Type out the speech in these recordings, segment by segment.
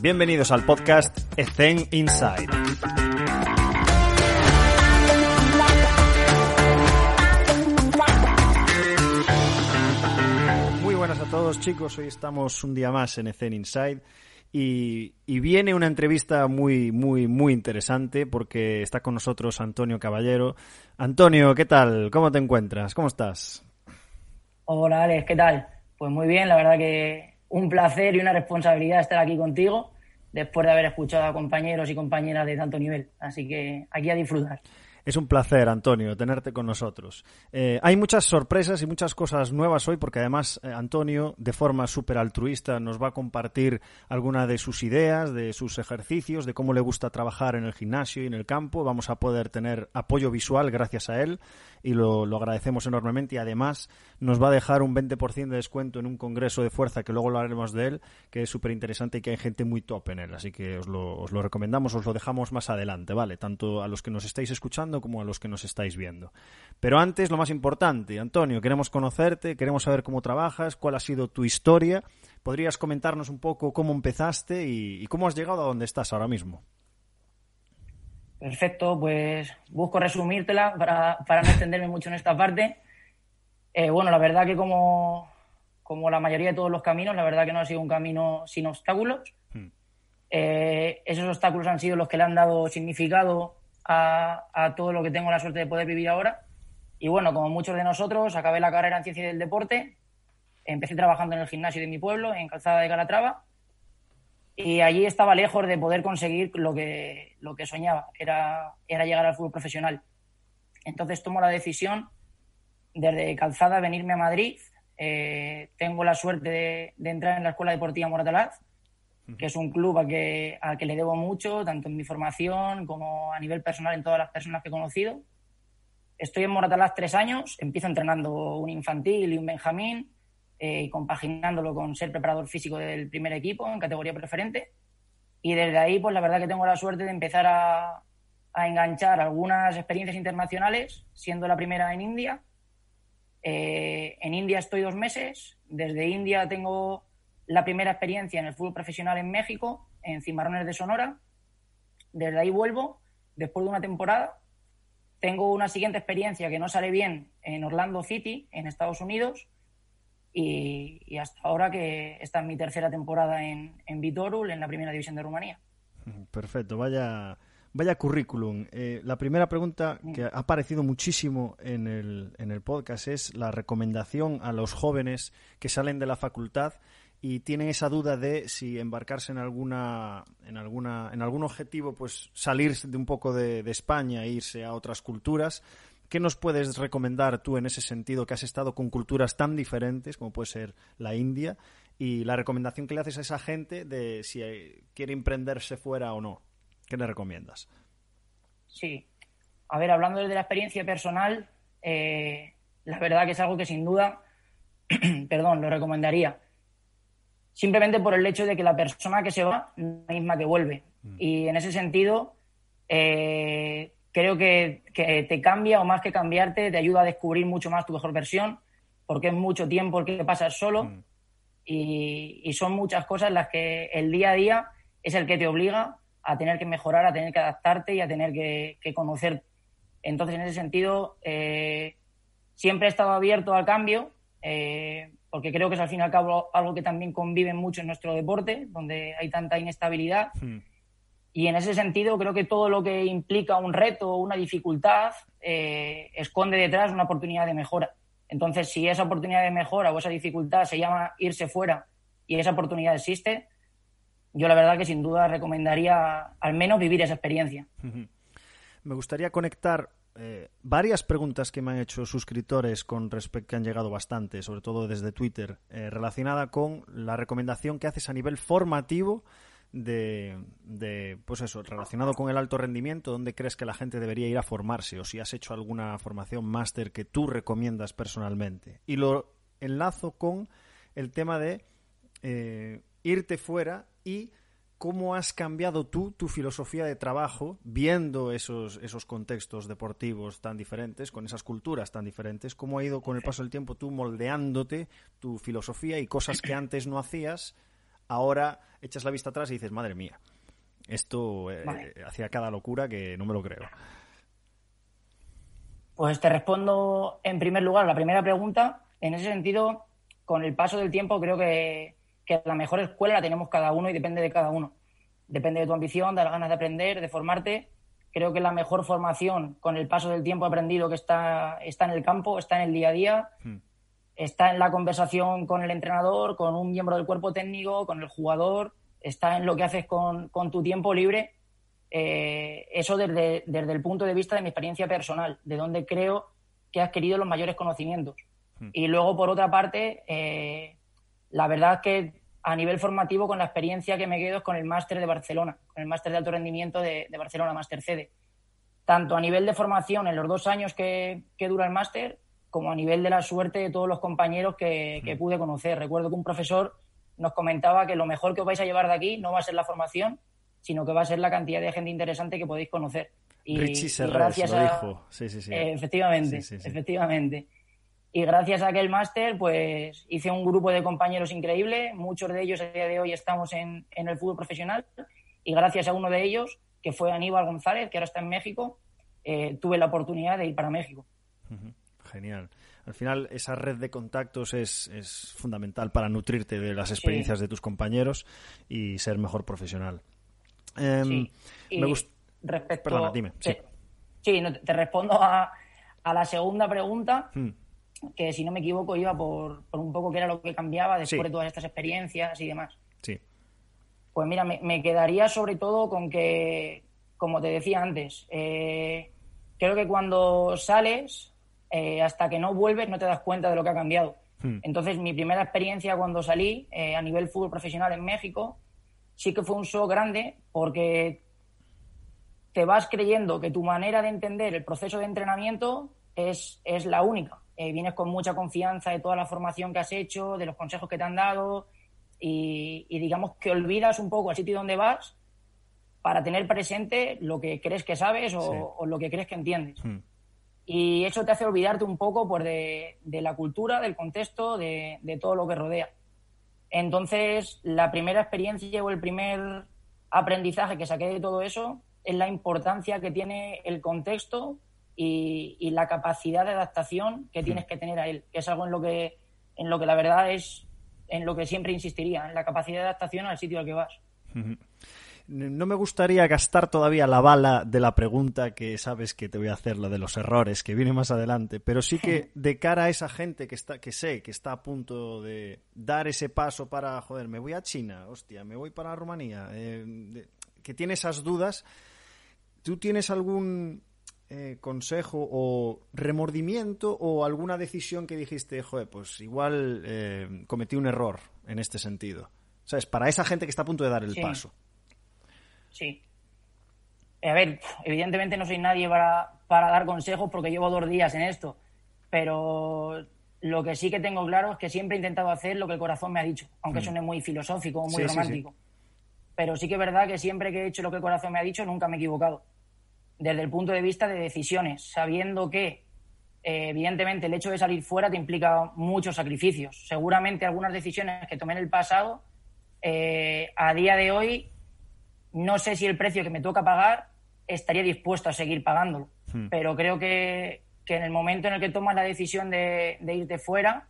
Bienvenidos al podcast Ethen Inside. Muy buenas a todos chicos, hoy estamos un día más en Ethen Inside y, y, viene una entrevista muy, muy, muy interesante porque está con nosotros Antonio Caballero. Antonio, ¿qué tal? ¿Cómo te encuentras? ¿Cómo estás? Hola Alex, ¿qué tal? Pues muy bien, la verdad que un placer y una responsabilidad estar aquí contigo después de haber escuchado a compañeros y compañeras de tanto nivel. Así que aquí a disfrutar. Es un placer, Antonio, tenerte con nosotros. Eh, hay muchas sorpresas y muchas cosas nuevas hoy porque además eh, Antonio, de forma súper altruista, nos va a compartir alguna de sus ideas, de sus ejercicios, de cómo le gusta trabajar en el gimnasio y en el campo. Vamos a poder tener apoyo visual gracias a él y lo, lo agradecemos enormemente y además nos va a dejar un 20% de descuento en un congreso de fuerza que luego lo haremos de él, que es súper interesante y que hay gente muy top en él. Así que os lo, os lo recomendamos, os lo dejamos más adelante, ¿vale? Tanto a los que nos estáis escuchando como a los que nos estáis viendo. Pero antes, lo más importante, Antonio, queremos conocerte, queremos saber cómo trabajas, cuál ha sido tu historia. ¿Podrías comentarnos un poco cómo empezaste y, y cómo has llegado a donde estás ahora mismo? Perfecto, pues busco resumírtela para, para no extenderme mucho en esta parte. Eh, bueno, la verdad que como, como la mayoría de todos los caminos, la verdad que no ha sido un camino sin obstáculos. Hmm. Eh, esos obstáculos han sido los que le han dado significado a, a, todo lo que tengo la suerte de poder vivir ahora. Y bueno, como muchos de nosotros, acabé la carrera en Ciencia del Deporte, empecé trabajando en el gimnasio de mi pueblo, en Calzada de Calatrava, y allí estaba lejos de poder conseguir lo que, lo que soñaba, era, era llegar al fútbol profesional. Entonces tomo la decisión desde Calzada venirme a Madrid. Eh, tengo la suerte de, entrar en la Escuela Deportiva Moratalaz, que es un club al que, al que le debo mucho, tanto en mi formación como a nivel personal en todas las personas que he conocido. Estoy en Moratalaz tres años, empiezo entrenando un infantil y un benjamín, eh, compaginándolo con ser preparador físico del primer equipo en categoría preferente. Y desde ahí, pues la verdad que tengo la suerte de empezar a, a enganchar algunas experiencias internacionales, siendo la primera en India. Eh, en India estoy dos meses. Desde India tengo la primera experiencia en el fútbol profesional en México, en Cimarrones de Sonora. Desde ahí vuelvo, después de una temporada. Tengo una siguiente experiencia que no sale bien en Orlando City, en Estados Unidos y, y, hasta ahora que esta es mi tercera temporada en, en Vitorul, en la primera división de Rumanía. Perfecto, vaya, vaya currículum. Eh, la primera pregunta que ha aparecido muchísimo en el, en el podcast es la recomendación a los jóvenes que salen de la facultad y tienen esa duda de si embarcarse en alguna en alguna en algún objetivo pues salir de un poco de, de España e irse a otras culturas ¿Qué nos puedes recomendar tú en ese sentido que has estado con culturas tan diferentes como puede ser la India y la recomendación que le haces a esa gente de si quiere emprenderse fuera o no? ¿Qué le recomiendas? Sí. A ver, hablando de la experiencia personal, eh, la verdad que es algo que sin duda, perdón, lo recomendaría. Simplemente por el hecho de que la persona que se va es la misma que vuelve. Mm. Y en ese sentido, eh, creo que, que, te cambia o más que cambiarte, te ayuda a descubrir mucho más tu mejor versión, porque es mucho tiempo el que pasas solo mm. y, y, son muchas cosas las que el día a día es el que te obliga a tener que mejorar, a tener que adaptarte y a tener que, que conocer. Entonces, en ese sentido, eh, siempre he estado abierto al cambio, eh, porque creo que es al fin y al cabo algo que también convive mucho en nuestro deporte, donde hay tanta inestabilidad. Mm y en ese sentido, creo que todo lo que implica un reto o una dificultad eh, esconde detrás una oportunidad de mejora. Entonces, si esa oportunidad de mejora o esa dificultad se llama irse fuera y esa oportunidad existe, yo la verdad que sin duda recomendaría al menos vivir esa experiencia. Me gustaría conectar eh, varias preguntas que me han hecho suscriptores con respecto que han llegado bastante, sobre todo desde Twitter, eh, relacionada con la recomendación que haces a nivel formativo de, de, pues eso, relacionado con el alto rendimiento, ¿dónde crees que la gente debería ir a formarse? O si has hecho alguna formación máster que tú recomiendas personalmente. Y lo enlazo con el tema de eh, irte fuera y cómo has cambiado tú tu filosofía de trabajo viendo esos, esos contextos deportivos tan diferentes, con esas culturas tan diferentes, cómo ha ido con el paso del tiempo tú moldeándote tu filosofía y cosas que antes no hacías ahora echas la vista atrás y dices, madre mía, esto eh, hacía cada locura que no me lo creo. Pues te respondo en primer lugar la primera pregunta. En ese sentido, con el paso del tiempo, creo que, que la mejor escuela la tenemos cada uno y depende de cada uno. Depende de tu ambición, de las ganas de aprender, de formarte. Creo que la mejor formación, con el paso del tiempo aprendido que está, está en el campo, está en el día a día, hmm. Está en la conversación con el entrenador, con un miembro del cuerpo técnico, con el jugador, está en lo que haces con, con tu tiempo libre. Eh, eso desde, desde, el punto de vista de mi experiencia personal, de donde creo que has querido los mayores conocimientos. Hmm. Y luego, por otra parte, eh, la verdad es que a nivel formativo, con la experiencia que me quedo es con el máster de Barcelona, con el máster de alto rendimiento de, Barcelona, máster CD. Tanto a nivel de formación en los dos años que, dura el máster, como a nivel de la suerte de todos los compañeros que, que pude conocer. Recuerdo que un profesor nos comentaba que lo mejor que os vais a llevar de aquí no va a ser la formación, sino que va a ser la cantidad de gente interesante que podéis conocer. Y, Richie gracias lo dijo. Sí, sí, sí. efectivamente, efectivamente. Y gracias a aquel máster, pues hice un grupo de compañeros increíble. Muchos de ellos a día de hoy estamos en, en, el fútbol profesional. Y gracias a uno de ellos, que fue Aníbal González, que ahora está en México, eh, tuve la oportunidad de ir para México. Genial. Al final, esa red de contactos es, es fundamental para nutrirte de las experiencias de tus compañeros y ser mejor profesional. Em, me gusta. Respecto... Perdona, dime. Sí, sí te respondo a, a, la segunda pregunta. Hmm. que si no me equivoco iba por, por, un poco qué era lo que cambiaba después de todas estas experiencias y demás. Sí. Pues mira, me, me, quedaría sobre todo con que, como te decía antes, eh, creo que cuando sales eh, hasta que no vuelves no te das cuenta de lo que ha cambiado. Hmm. Entonces, mi primera experiencia cuando salí eh, a nivel fútbol profesional en México sí que fue un show grande porque te vas creyendo que tu manera de entender el proceso de entrenamiento es, es la única. Eh, vienes con mucha confianza de toda la formación que has hecho, de los consejos que te han dado y, digamos que olvidas un poco el sitio donde vas para tener presente lo que crees que sabes o, lo que crees que entiendes. Hmm. Y eso te hace olvidarte un poco pues, de, la cultura, del contexto, de, todo lo que rodea. Entonces, la primera experiencia o el primer aprendizaje que saqué de todo eso es la importancia que tiene el contexto y, la capacidad de adaptación que tienes que tener a él, que es algo en lo que, en lo que la verdad es en lo que siempre insistiría, en la capacidad de adaptación al sitio al que vas. No me gustaría gastar todavía la bala de la pregunta que sabes que te voy a hacer, la de los errores, que viene más adelante, pero sí que de cara a esa gente que está, que sé que está a punto de dar ese paso para, joder, me voy a China, hostia, me voy para Rumanía, eh, que tiene esas dudas, ¿tú tienes algún eh, consejo o remordimiento o alguna decisión que dijiste, joder, pues igual eh, cometí un error en este sentido? ¿Sabes? Para esa gente que está a punto de dar el paso. Sí. A ver, evidentemente no soy nadie para, para dar consejos porque llevo dos días en esto, pero lo que sí que tengo claro es que siempre he intentado hacer lo que el corazón me ha dicho, aunque mm. suene muy filosófico o muy romántico. Pero sí que es verdad que siempre que he hecho lo que el corazón me ha dicho, nunca me he equivocado. Desde el punto de vista de decisiones, sabiendo que, eh, evidentemente, el hecho de salir fuera te implica muchos sacrificios. Seguramente algunas decisiones que tomé en el pasado, eh, a día de hoy, no sé si el precio que me toca pagar estaría dispuesto a seguir pagándolo. Hmm. Pero creo que, en el momento en el que tomas la decisión de, irte fuera,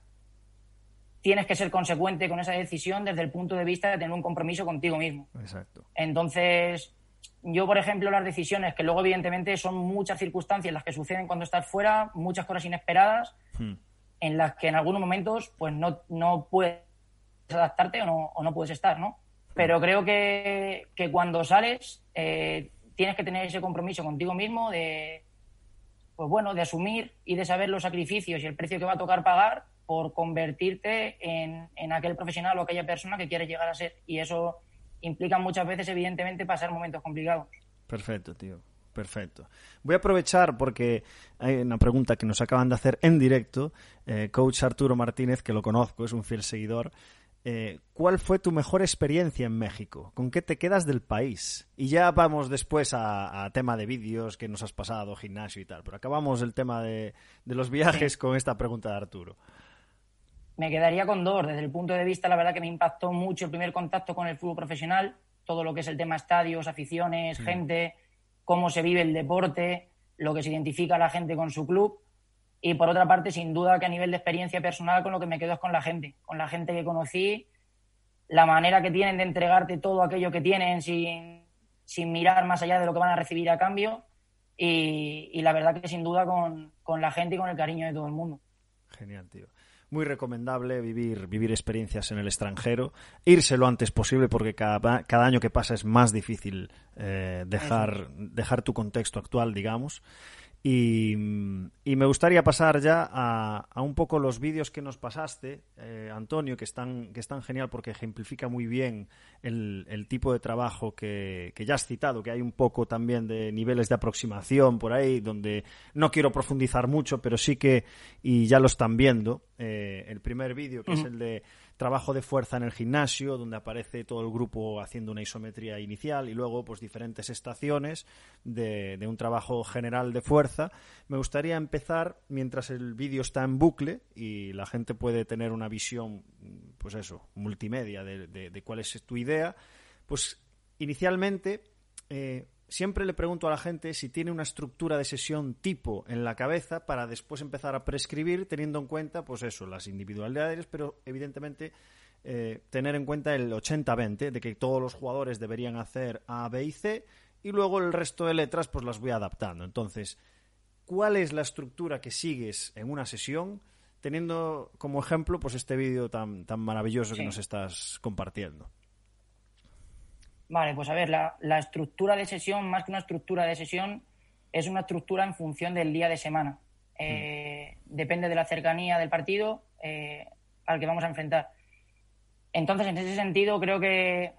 tienes que ser consecuente con esa decisión desde el punto de vista de tener un compromiso contigo mismo. Exacto. Entonces, yo, por ejemplo, las decisiones, que luego evidentemente son muchas circunstancias las que suceden cuando estás fuera, muchas cosas inesperadas, hmm. en las que en algunos momentos pues no, no puedes adaptarte o no, o no puedes estar, ¿no? Pero creo que, cuando sales eh, tienes que tener ese compromiso contigo mismo de, pues bueno, de asumir y de saber los sacrificios y el precio que va a tocar pagar por convertirte en, en aquel profesional o aquella persona que quieres llegar a ser. Y eso implica muchas veces, evidentemente, pasar momentos complicados. Perfecto, tío. Perfecto. Voy a aprovechar porque hay una pregunta que nos acaban de hacer en directo. Eh, coach Arturo Martínez, que lo conozco, es un fiel seguidor, eh, ¿cuál fue tu mejor experiencia en México? ¿Con qué te quedas del país? Y ya vamos después a, tema de vídeos que nos has pasado, gimnasio y tal, pero acabamos el tema de, los viajes con esta pregunta de Arturo. Me quedaría con dos. Desde el punto de vista, la verdad que me impactó mucho el primer contacto con el fútbol profesional, todo lo que es el tema estadios, aficiones, gente, cómo se vive el deporte, lo que se identifica a la gente con su club. Y por otra parte, sin duda que a nivel de experiencia personal, con lo que me quedo es con la gente, con la gente que conocí, la manera que tienen de entregarte todo aquello que tienen sin, sin mirar más allá de lo que van a recibir a cambio. Y, y la verdad que sin duda con, con la gente y con el cariño de todo el mundo. Genial, tío muy recomendable vivir, vivir experiencias en el extranjero, irse lo antes posible porque cada, cada año que pasa es más difícil eh, dejar, dejar tu contexto actual, digamos. Y, me gustaría pasar ya a, un poco los vídeos que nos pasaste, eh, Antonio, que están, que están genial porque ejemplifica muy bien el, tipo de trabajo que, ya has citado, que hay un poco también de niveles de aproximación por ahí, donde no quiero profundizar mucho, pero sí que, y ya lo están viendo, eh, el primer vídeo, que es el de trabajo de fuerza en el gimnasio, donde aparece todo el grupo haciendo una isometría inicial y luego pues diferentes estaciones de, un trabajo general de fuerza. Me gustaría empezar mientras el vídeo está en bucle y la gente puede tener una visión, pues eso, multimedia de, cuál es tu idea. Pues inicialmente eh, siempre le pregunto a la gente si tiene una estructura de sesión tipo en la cabeza para después empezar a prescribir teniendo en cuenta, pues eso, las individualidades, pero evidentemente eh, tener en cuenta el 80-20, de que todos los jugadores deberían hacer A, B y C, y luego el resto de letras pues las voy adaptando. Entonces, ¿cuál es la estructura que sigues en una sesión? Teniendo como ejemplo pues este vídeo tan, tan maravilloso que nos estás compartiendo. Vale, pues a ver, la, estructura de sesión, más que una estructura de sesión, es una estructura en función del día de semana. Eh, mm. Depende de la cercanía del partido eh, al que vamos a enfrentar. Entonces, en ese sentido, creo que,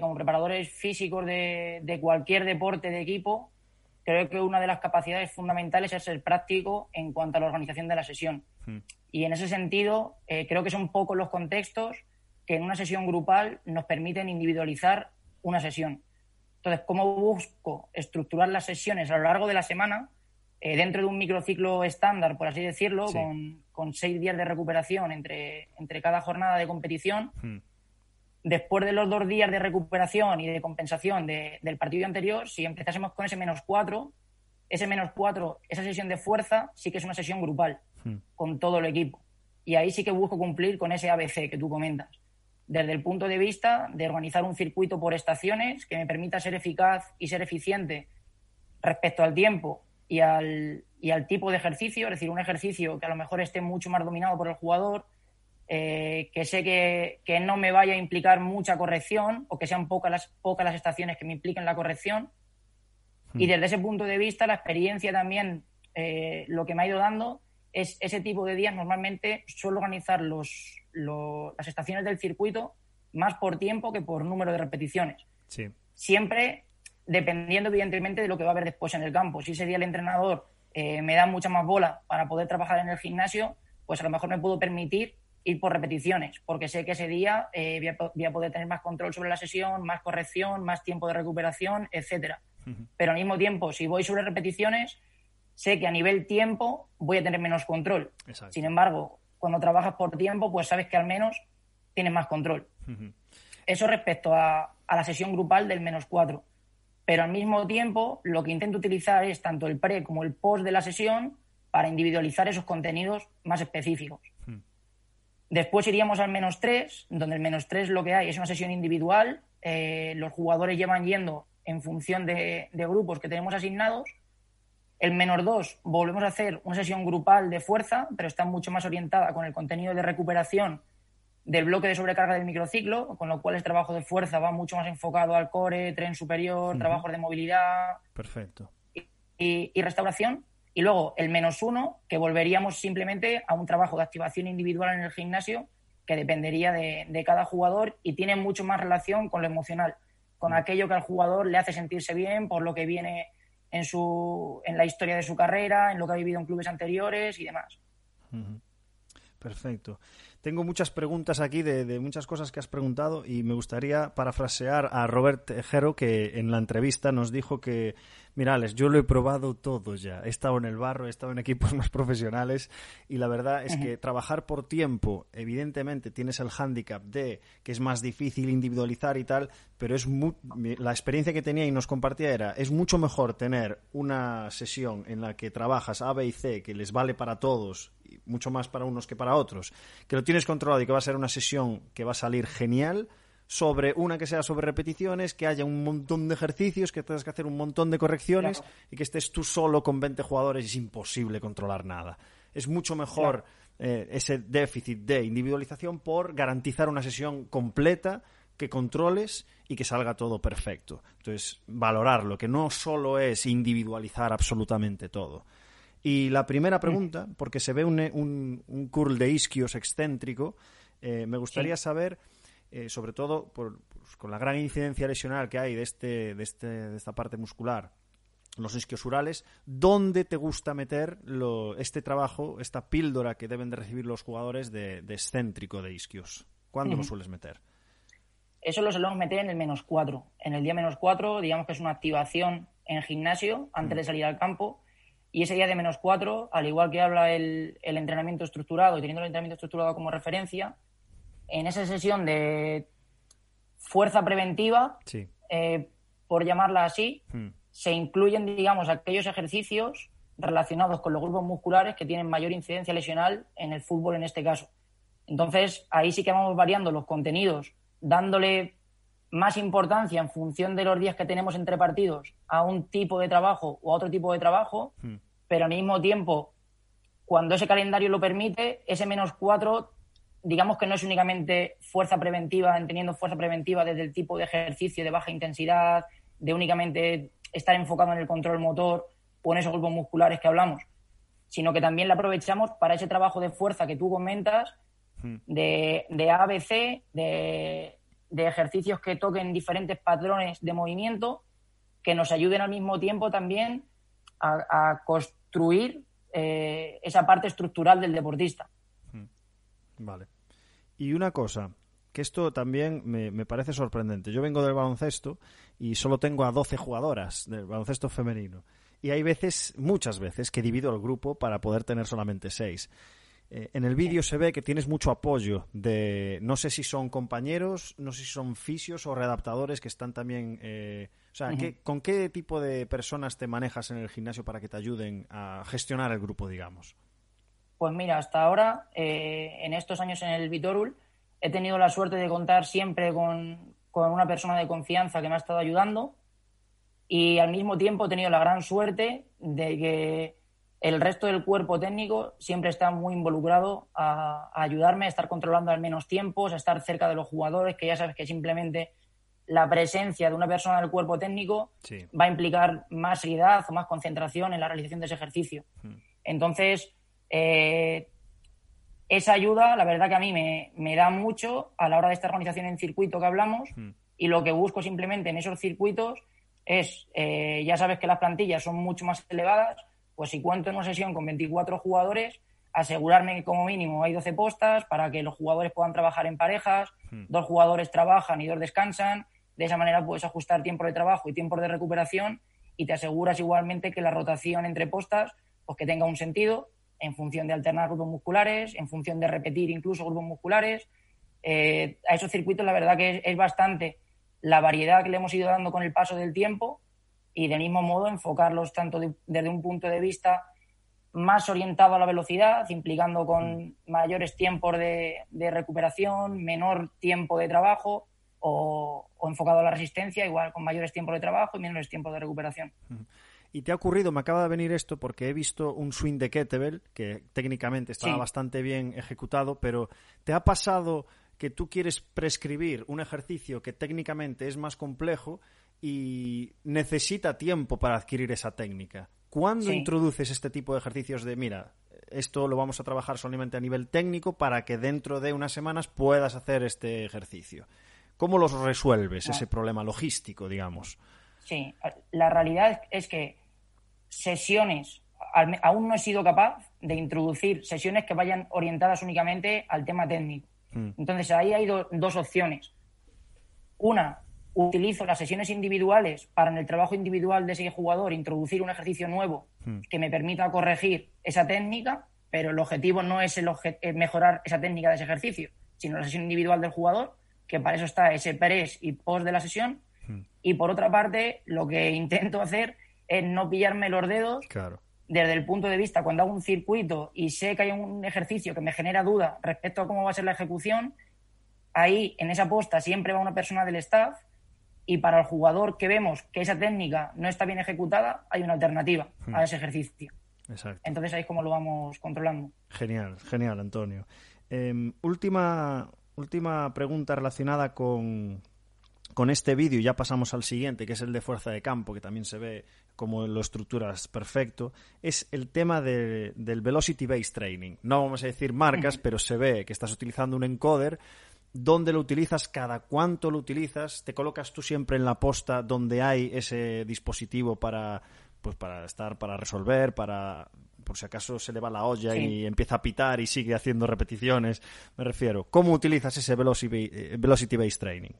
como preparadores físicos de, cualquier deporte de equipo, creo que una de las capacidades fundamentales es ser práctico en cuanto a la organización de la sesión. Mm. Y en ese sentido, eh, creo que son pocos los contextos que en una sesión grupal nos permiten individualizar una sesión. Entonces, ¿cómo busco estructurar las sesiones a lo largo de la semana eh, dentro de un microciclo estándar, por así decirlo, con, seis días de recuperación entre, entre cada jornada de competición? Hmm. Después de los dos días de recuperación y de compensación del partido anterior, si empezásemos con ese menos cuatro, ese menos cuatro, esa sesión de fuerza sí que es una sesión grupal hmm. con todo el equipo. Y ahí sí que busco cumplir con ese ABC que tú comentas desde el punto de vista de organizar un circuito por estaciones que me permita ser eficaz y ser eficiente respecto al tiempo y al, y al tipo de ejercicio, es decir, un ejercicio que a lo mejor esté mucho más dominado por el jugador, eh, que sé que, que, no me vaya a implicar mucha corrección o que sean pocas las, pocas las estaciones que me impliquen la corrección. Y hmm. desde ese punto de vista, la experiencia también, eh, lo que me ha ido dando es ese tipo de días normalmente suelo organizar los, las estaciones del circuito más por tiempo que por número de repeticiones. Siempre dependiendo, evidentemente, de lo que va a haber después en el campo. Si ese día el entrenador eh, me da mucha más bola para poder trabajar en el gimnasio, pues a lo mejor me puedo permitir ir por repeticiones, porque sé que ese día eh, voy, a, poder tener más control sobre la sesión, más corrección, más tiempo de recuperación, etcétera. Pero al mismo tiempo, si voy sobre repeticiones, sé que a nivel tiempo voy a tener menos control. Sin embargo, cuando trabajas por tiempo, pues sabes que al menos tienes más control. Eso respecto a, la sesión grupal del menos cuatro. Pero al mismo tiempo, lo que intento utilizar es tanto el pre como el post de la sesión para individualizar esos contenidos más específicos. Después iríamos al menos tres, donde el menos tres lo que hay es una sesión individual. Eh, los jugadores llevan yendo en función de grupos que tenemos asignados el menor 2 volvemos a hacer una sesión grupal de fuerza, pero está mucho más orientada con el contenido de recuperación del bloque de sobrecarga del microciclo, con lo cual el trabajo de fuerza va mucho más enfocado al core, tren superior, trabajos de movilidad. Perfecto. Y, restauración. Y luego el menos uno, que volveríamos simplemente a un trabajo de activación individual en el gimnasio, que dependería de, de cada jugador y tiene mucho más relación con lo emocional, con aquello que al jugador le hace sentirse bien, por lo que viene en, su, en la historia de su carrera, en lo que ha vivido en clubes anteriores y demás. Perfecto. Tengo muchas preguntas aquí de, muchas cosas que has preguntado y me gustaría parafrasear a Robert Tejero que en la entrevista nos dijo que, mirales, yo lo he probado todo ya. He estado en el barro, he estado en equipos más profesionales y la verdad es que trabajar por tiempo, evidentemente tienes el hándicap de que es más difícil individualizar y tal, pero es la experiencia que tenía y nos compartía era, es mucho mejor tener una sesión en la que trabajas A, B y C que les vale para todos mucho más para unos que para otros, que lo tienes controlado y que va a ser una sesión que va a salir genial, sobre una que sea sobre repeticiones, que haya un montón de ejercicios, que tengas que hacer un montón de correcciones y que estés tú solo con 20 jugadores es imposible controlar nada. Es mucho mejor eh, ese déficit de individualización por garantizar una sesión completa que controles y que salga todo perfecto. Entonces, valorarlo, que no solo es individualizar absolutamente todo. Y la primera pregunta, porque se ve un, un, curl de isquios excéntrico, eh, me gustaría saber, eh, sobre todo por, pues, con la gran incidencia lesional que hay de, este, de, este, de esta parte muscular, los isquios urales, ¿dónde te gusta meter lo, este trabajo, esta píldora que deben de recibir los jugadores de, excéntrico de isquios? ¿Cuándo lo sueles meter? Eso lo solemos meter en el menos 4. En el día menos 4, digamos que es una activación en gimnasio antes de salir al campo y ese día de menos cuatro, al igual que habla el, entrenamiento estructurado y teniendo el entrenamiento estructurado como referencia, en esa sesión de fuerza preventiva, eh, por llamarla así, hmm. se incluyen, digamos, aquellos ejercicios relacionados con los grupos musculares que tienen mayor incidencia lesional en el fútbol en este caso. Entonces, ahí sí que vamos variando los contenidos, dándole más importancia en función de los días que tenemos entre partidos a un tipo de trabajo o a otro tipo de trabajo, hmm. pero al mismo tiempo, cuando ese calendario lo permite, ese menos cuatro, digamos que no es únicamente fuerza preventiva, entendiendo fuerza preventiva desde el tipo de ejercicio de baja intensidad, de únicamente estar enfocado en el control motor o en esos grupos musculares que hablamos, sino que también la aprovechamos para ese trabajo de fuerza que tú comentas, hmm. de, de ABC, de de ejercicios que toquen diferentes patrones de movimiento que nos ayuden al mismo tiempo también a, construir eh, esa parte estructural del deportista. Hmm. Vale. Y una cosa, que esto también me, me, parece sorprendente. Yo vengo del baloncesto y solo tengo a 12 jugadoras del baloncesto femenino. Y hay veces, muchas veces, que divido el grupo para poder tener solamente 6. Eh, en el vídeo se ve que tienes mucho apoyo de, no sé si son compañeros, no sé si son fisios o readaptadores que están también... Eh, o sea, ¿con qué tipo de personas te manejas en el gimnasio para que te ayuden a gestionar el grupo, digamos? Pues mira, hasta ahora, eh, en estos años en el Vitorul, he tenido la suerte de contar siempre con, con una persona de confianza que me ha estado ayudando y al mismo tiempo he tenido la gran suerte de que el resto del cuerpo técnico siempre está muy involucrado a, ayudarme, a estar controlando al menos tiempos, a estar cerca de los jugadores, que ya sabes que simplemente la presencia de una persona del cuerpo técnico va a implicar más seriedad o más concentración en la realización de ese ejercicio. Hmm. Entonces, eh, esa ayuda, la verdad que a mí me, da mucho a la hora de esta organización en circuito que hablamos hmm. y lo que busco simplemente en esos circuitos es, eh, ya sabes que las plantillas son mucho más elevadas, pues si cuento en una sesión con 24 jugadores, asegurarme que como mínimo hay 12 postas para que los jugadores puedan trabajar en parejas, hmm. dos jugadores trabajan y dos descansan, de esa manera puedes ajustar tiempo de trabajo y tiempo de recuperación y te aseguras igualmente que la rotación entre postas pues que tenga un sentido en función de alternar grupos musculares, en función de repetir incluso grupos musculares. Eh, a esos circuitos la verdad que es bastante la variedad que le hemos ido dando con el paso del tiempo y del mismo modo enfocarlos tanto desde un punto de vista más orientado a la velocidad, implicando con mm. mayores tiempos de, recuperación, menor tiempo de trabajo, o, enfocado a la resistencia, igual con mayores tiempos de trabajo y menores tiempos de recuperación. Y te ha ocurrido, me acaba de venir esto porque he visto un swing de kettlebell que técnicamente estaba bastante bien ejecutado, pero ¿te ha pasado que tú quieres prescribir un ejercicio que técnicamente es más complejo y necesita tiempo para adquirir esa técnica. ¿Cuándo introduces este tipo de ejercicios de, mira, esto lo vamos a trabajar solamente a nivel técnico para que dentro de unas semanas puedas hacer este ejercicio? ¿Cómo los resuelves, ese problema logístico, digamos? Sí, la realidad es que sesiones aún no he sido capaz de introducir sesiones que vayan orientadas únicamente al tema técnico. Mm. Entonces ahí hay dos opciones. Una, utilizo las sesiones individuales para en el trabajo individual de ese jugador introducir un ejercicio nuevo mm. que me permita corregir esa técnica, pero el objetivo no es el mejorar esa técnica de ese ejercicio, sino la sesión individual del jugador, que para eso está ese press y post de la sesión. Mm. Y por otra parte, lo que intento hacer es no pillarme los dedos desde el punto de vista cuando hago un circuito y sé que hay un ejercicio que me genera duda respecto a cómo va a ser la ejecución, ahí en esa posta siempre va una persona del staff y para el jugador que vemos que esa técnica no está bien ejecutada, hay una alternativa a hmm. ese ejercicio. Exacto. Entonces ahí es como lo vamos controlando. Genial, genial, Antonio. Em, última, última pregunta relacionada con, con este vídeo, ya pasamos al siguiente, que es el de fuerza de campo, que también se ve como lo estructuras perfecto, es el tema del Velocity Based Training. No vamos a decir marcas, pero se ve que estás utilizando un encoder. ¿Dónde lo utilizas? ¿Cada cuánto lo utilizas? ¿Te colocas tú siempre en la posta donde hay ese dispositivo para, pues para estar, para resolver, para por si acaso se le va la olla y empieza a pitar y sigue haciendo repeticiones? Me refiero, ¿cómo utilizas ese Velocity, eh, Velocity Based Training?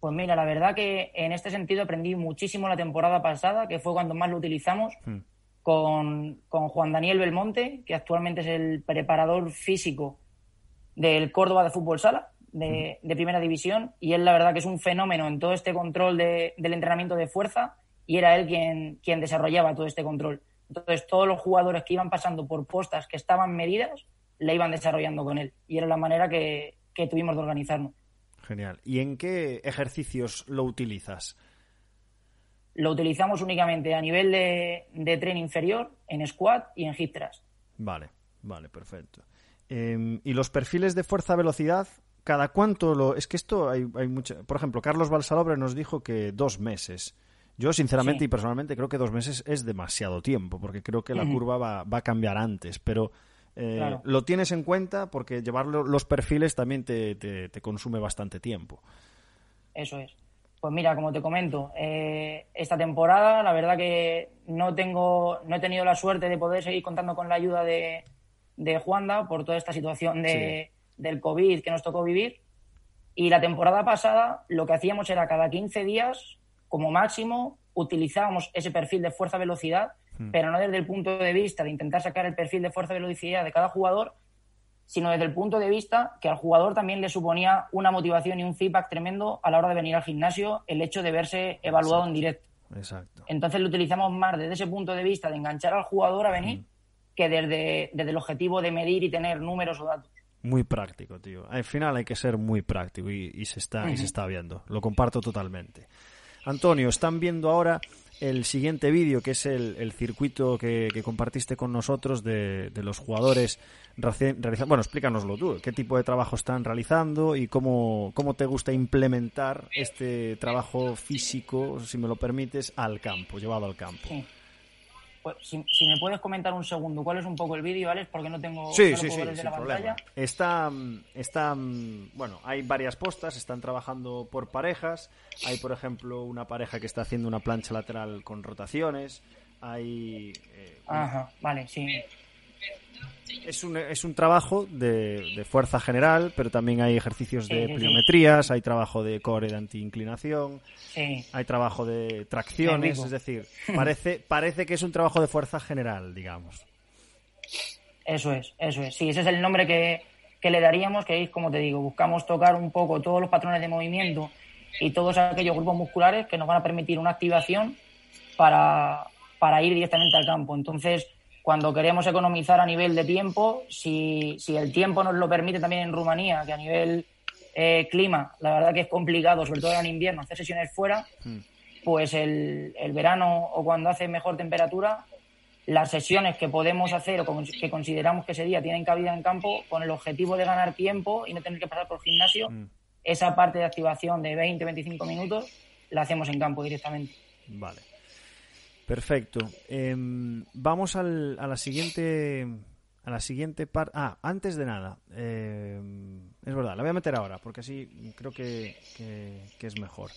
Pues mira, la verdad que en este sentido aprendí muchísimo la temporada pasada, que fue cuando más lo utilizamos, hmm. con, Juan Daniel Belmonte, que actualmente es el preparador físico del Córdoba de Fútbol Sala, de, hmm. Primera División, y él la verdad que es un fenómeno en todo este control del entrenamiento de fuerza, y era él quien, quien desarrollaba todo este control. Entonces todos los jugadores que iban pasando por postas que estaban medidas, le iban desarrollando con él, y era la manera que, que tuvimos de organizarnos. Genial. ¿Y en qué ejercicios lo utilizas? Lo utilizamos únicamente a nivel de, de tren inferior, en squat y en hip thrust. Vale, vale, perfecto. Em, ¿Y los perfiles de fuerza-velocidad? ¿Cada cuánto lo...? Es que esto hay, hay mucho... Por ejemplo, Carlos Balsalobre nos dijo que dos meses. Yo, sinceramente y personalmente, creo que dos meses es demasiado tiempo, porque creo que la curva va, va, a cambiar antes. Pero eh, lo tienes en cuenta porque llevar los perfiles también te, consume bastante tiempo. Eso es. Pues mira, como te comento, eh, esta temporada la verdad que no tengo, no he tenido la suerte de poder seguir contando con la ayuda de, de Juanda por toda esta situación de, del COVID que nos tocó vivir. Y la temporada pasada lo que hacíamos era cada 15 días, como máximo, utilizábamos ese perfil de fuerza-velocidad Hmm. pero no desde el punto de vista de intentar sacar el perfil de fuerza y velocidad de cada jugador, sino desde el punto de vista que al jugador también le suponía una motivación y un feedback tremendo a la hora de venir al gimnasio el hecho de verse evaluado en directo. Exacto. Entonces lo utilizamos más desde ese punto de vista de enganchar al jugador a venir hmm. Que desde, desde el objetivo de medir y tener números o datos. Muy práctico, tío. Al final hay que ser muy práctico y, se, está, y se está viendo. Lo comparto totalmente. Antonio, están viendo ahora el siguiente vídeo, que es el, circuito que, compartiste con nosotros de, los jugadores realizando. Bueno, explícanoslo tú. ¿Qué tipo de trabajo están realizando y cómo, cómo te gusta implementar este trabajo físico, si me lo permites, al campo, llevado al campo? Pues, si, me puedes comentar un segundo, ¿cuál es un poco el vídeo, Alex? Porque no tengo sí, sí, sí, la pantalla. Está, está, bueno, hay varias postas, están trabajando por parejas. Hay, por ejemplo, una pareja que está haciendo una plancha lateral con rotaciones. Hay. Eh, Ajá, vale, sí es un, es un trabajo de, fuerza general, pero también hay ejercicios de pliometrías, hay trabajo de core de antiinclinación, hay trabajo de tracciones, es decir, parece, parece que es un trabajo de fuerza general, digamos. Eso es, eso es. Sí, ese es el nombre que, que le daríamos, que es, como te digo, buscamos tocar un poco todos los patrones de movimiento y todos aquellos grupos musculares que nos van a permitir una activación para, para ir directamente al campo. Entonces, cuando queremos economizar a nivel de tiempo, si, si el tiempo nos lo permite también en Rumanía, que a nivel eh, clima, la verdad que es complicado, sobre todo en invierno, hacer sesiones fuera, hmm. pues el, el, verano o cuando hace mejor temperatura, las sesiones que podemos hacer o que consideramos que ese día tienen cabida en campo, con el objetivo de ganar tiempo y no tener que pasar por gimnasio, hmm. esa parte de activación de 20-25 minutos la hacemos en campo directamente. Vale. Perfecto. Em, vamos al, a la siguiente a la siguiente parte. Ah, antes de nada, em, es verdad, la voy a meter ahora porque así creo que, es mejor.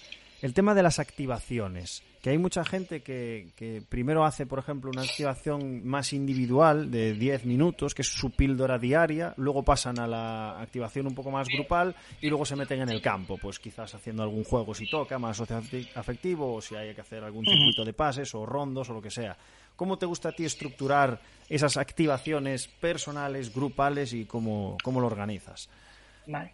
El tema de las activaciones, que hay mucha gente que, que, primero hace, por ejemplo, una activación más individual de 10 minutos, que es su píldora diaria, luego pasan a la activación un poco más grupal y luego se meten en el campo, pues quizás haciendo algún juego si toca, más afectivo, o si hay que hacer algún circuito de pases o rondos o lo que sea. ¿Cómo te gusta a ti estructurar esas activaciones personales, grupales y cómo, cómo lo organizas? Vale.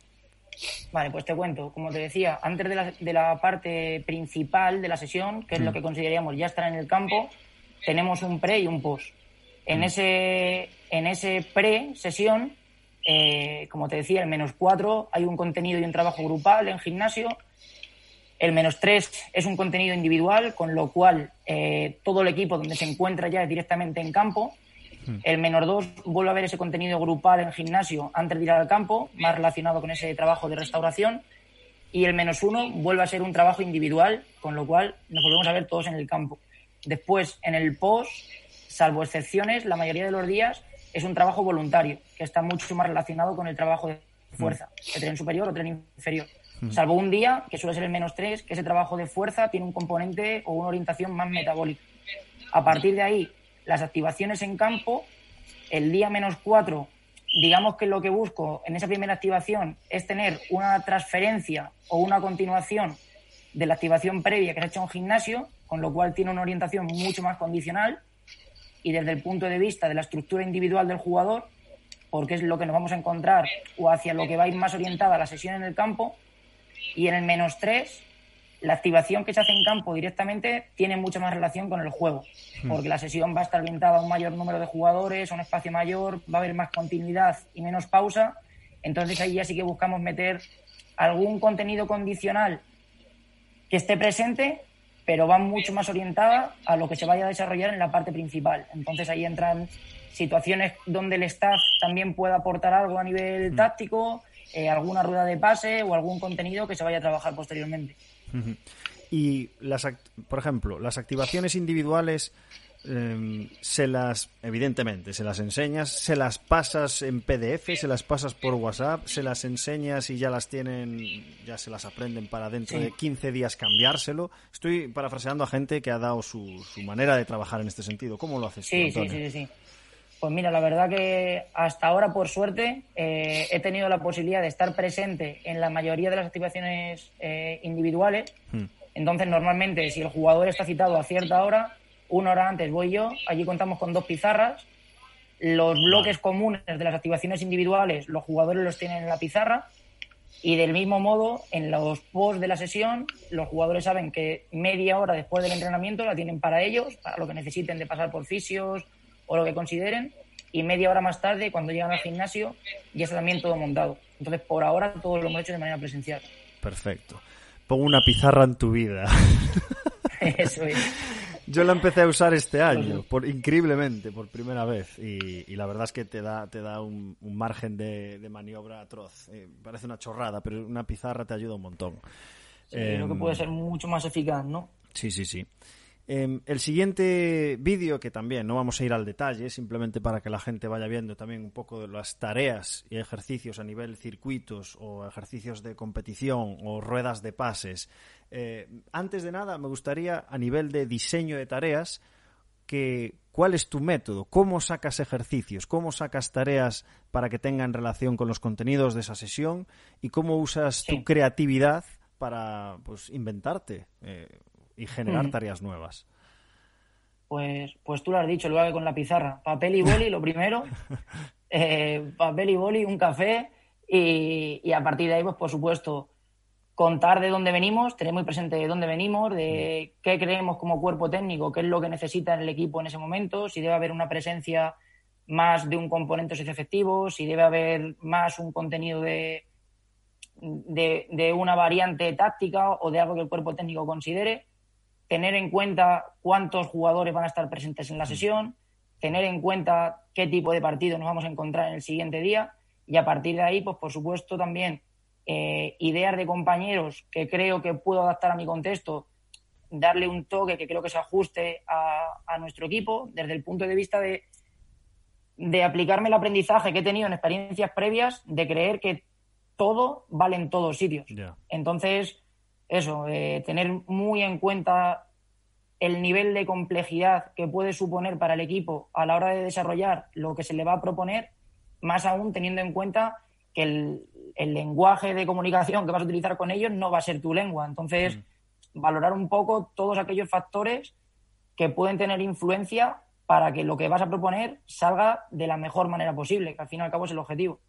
Vale, pues te cuento. Como te decía, antes de la, de la parte principal de la sesión, que es lo mm. que consideraríamos ya estar en el campo, tenemos un pre y un post. En mm. ese, en ese pre-sesión, eh, como te decía, el menos cuatro hay un contenido y un trabajo grupal en gimnasio. El menos tres es un contenido individual, con lo cual eh, todo el equipo donde se encuentra ya es directamente en campo. El menor 2 vuelve a ver ese contenido grupal en gimnasio antes de ir al campo, más relacionado con ese trabajo de restauración. Y el menos 1 vuelve a ser un trabajo individual, con lo cual nos volvemos a ver todos en el campo. Después, en el post, salvo excepciones, la mayoría de los días es un trabajo voluntario, que está mucho más relacionado con el trabajo de fuerza, de tren superior o tren inferior. Salvo un día, que suele ser el menos 3, que ese trabajo de fuerza tiene un componente o una orientación más metabólica. A partir de ahí, las activaciones en campo, el día menos cuatro, digamos que lo que busco en esa primera activación es tener una transferencia o una continuación de la activación previa que se ha hecho en gimnasio, con lo cual tiene una orientación mucho más condicional y desde el punto de vista de la estructura individual del jugador, porque es lo que nos vamos a encontrar o hacia lo que va a ir más orientada la sesión en el campo, y en el menos tres la activación que se hace en campo directamente tiene mucha más relación con el juego, hmm. porque la sesión va a estar orientada a un mayor número de jugadores, a un espacio mayor, va a haber más continuidad y menos pausa. Entonces ahí ya sí que buscamos meter algún contenido condicional que esté presente, pero va mucho más orientada a lo que se vaya a desarrollar en la parte principal. Entonces ahí entran situaciones donde el staff también pueda aportar algo a nivel hmm. táctico, eh, alguna rueda de pase o algún contenido que se vaya a trabajar posteriormente. Y, las, por ejemplo, las activaciones individuales em, se las, evidentemente, se las enseñas, se las pasas en PDF, se las pasas por WhatsApp, se las enseñas y ya las tienen, ya se las aprenden para dentro de 15 días cambiárselo. Estoy parafraseando a gente que ha dado su, su manera de trabajar en este sentido. ¿Cómo lo haces sí, sí, sí, sí. Pues mira, la verdad que hasta ahora, por suerte, eh, he tenido la posibilidad de estar presente en la mayoría de las activaciones eh, individuales. Hmm. Entonces, normalmente, si el jugador está citado a cierta hora, una hora antes voy yo, allí contamos con dos pizarras. Los bloques comunes de las activaciones individuales, los jugadores los tienen en la pizarra. Y del mismo modo, en los posts de la sesión, los jugadores saben que media hora después del entrenamiento la tienen para ellos, para lo que necesiten de pasar por fisios, o lo que consideren y media hora más tarde, cuando llegan al gimnasio, ya está también todo montado. Entonces, por ahora, todo lo hemos hecho de manera presencial. Perfecto. Pongo una pizarra en tu vida. Eso es. Yo la empecé a usar este año, por, increíblemente, por primera vez. Y, la verdad es que te da, te da un, margen de, maniobra atroz. Eh, parece una chorrada, pero una pizarra te ayuda un montón. creo que puede em, ser mucho más eficaz, ¿no? Sí, sí, sí. Em, el siguiente vídeo, que también no vamos a ir al detalle, simplemente para que la gente vaya viendo también un poco de las tareas y ejercicios a nivel circuitos o ejercicios de competición o ruedas de pases. Eh, antes de nada, me gustaría, a nivel de diseño de tareas, que cuál es tu método, cómo sacas ejercicios, cómo sacas tareas para que tengan relación con los contenidos de esa sesión y cómo usas tu creatividad para pues inventarte eh, y generar tareas nuevas? Pues, pues tú lo has dicho, lo hago con la pizarra. Papel y boli, lo primero. Eh, papel y boli, un café y, a partir de ahí, pues por supuesto, contar de dónde venimos, tener muy presente de dónde venimos, de qué creemos como cuerpo técnico, qué es lo que necesita el equipo en ese momento, si debe haber una presencia más de un componente efectivo, si debe haber más un contenido de, de, de, una variante táctica o de algo que el cuerpo técnico considere tener en cuenta cuántos jugadores van a estar presentes en la mm. sesión, tener en cuenta qué tipo de partido nos vamos a encontrar en el siguiente día y a partir de ahí, pues por supuesto también eh, ideas de compañeros que creo que puedo adaptar a mi contexto, darle un toque que creo que se ajuste a, nuestro equipo desde el punto de vista de, de aplicarme el aprendizaje que he tenido en experiencias previas, de creer que todo vale en todos sitios. Entonces, eso, eh, tener muy en cuenta el nivel de complejidad que puede suponer para el equipo a la hora de desarrollar lo que se le va a proponer, más aún teniendo en cuenta que el, lenguaje de comunicación que vas a utilizar con ellos no va a ser tu lengua. Entonces, mm. valorar un poco todos aquellos factores que pueden tener influencia para que lo que vas a proponer salga de la mejor manera posible, que al fin y al cabo es el objetivo.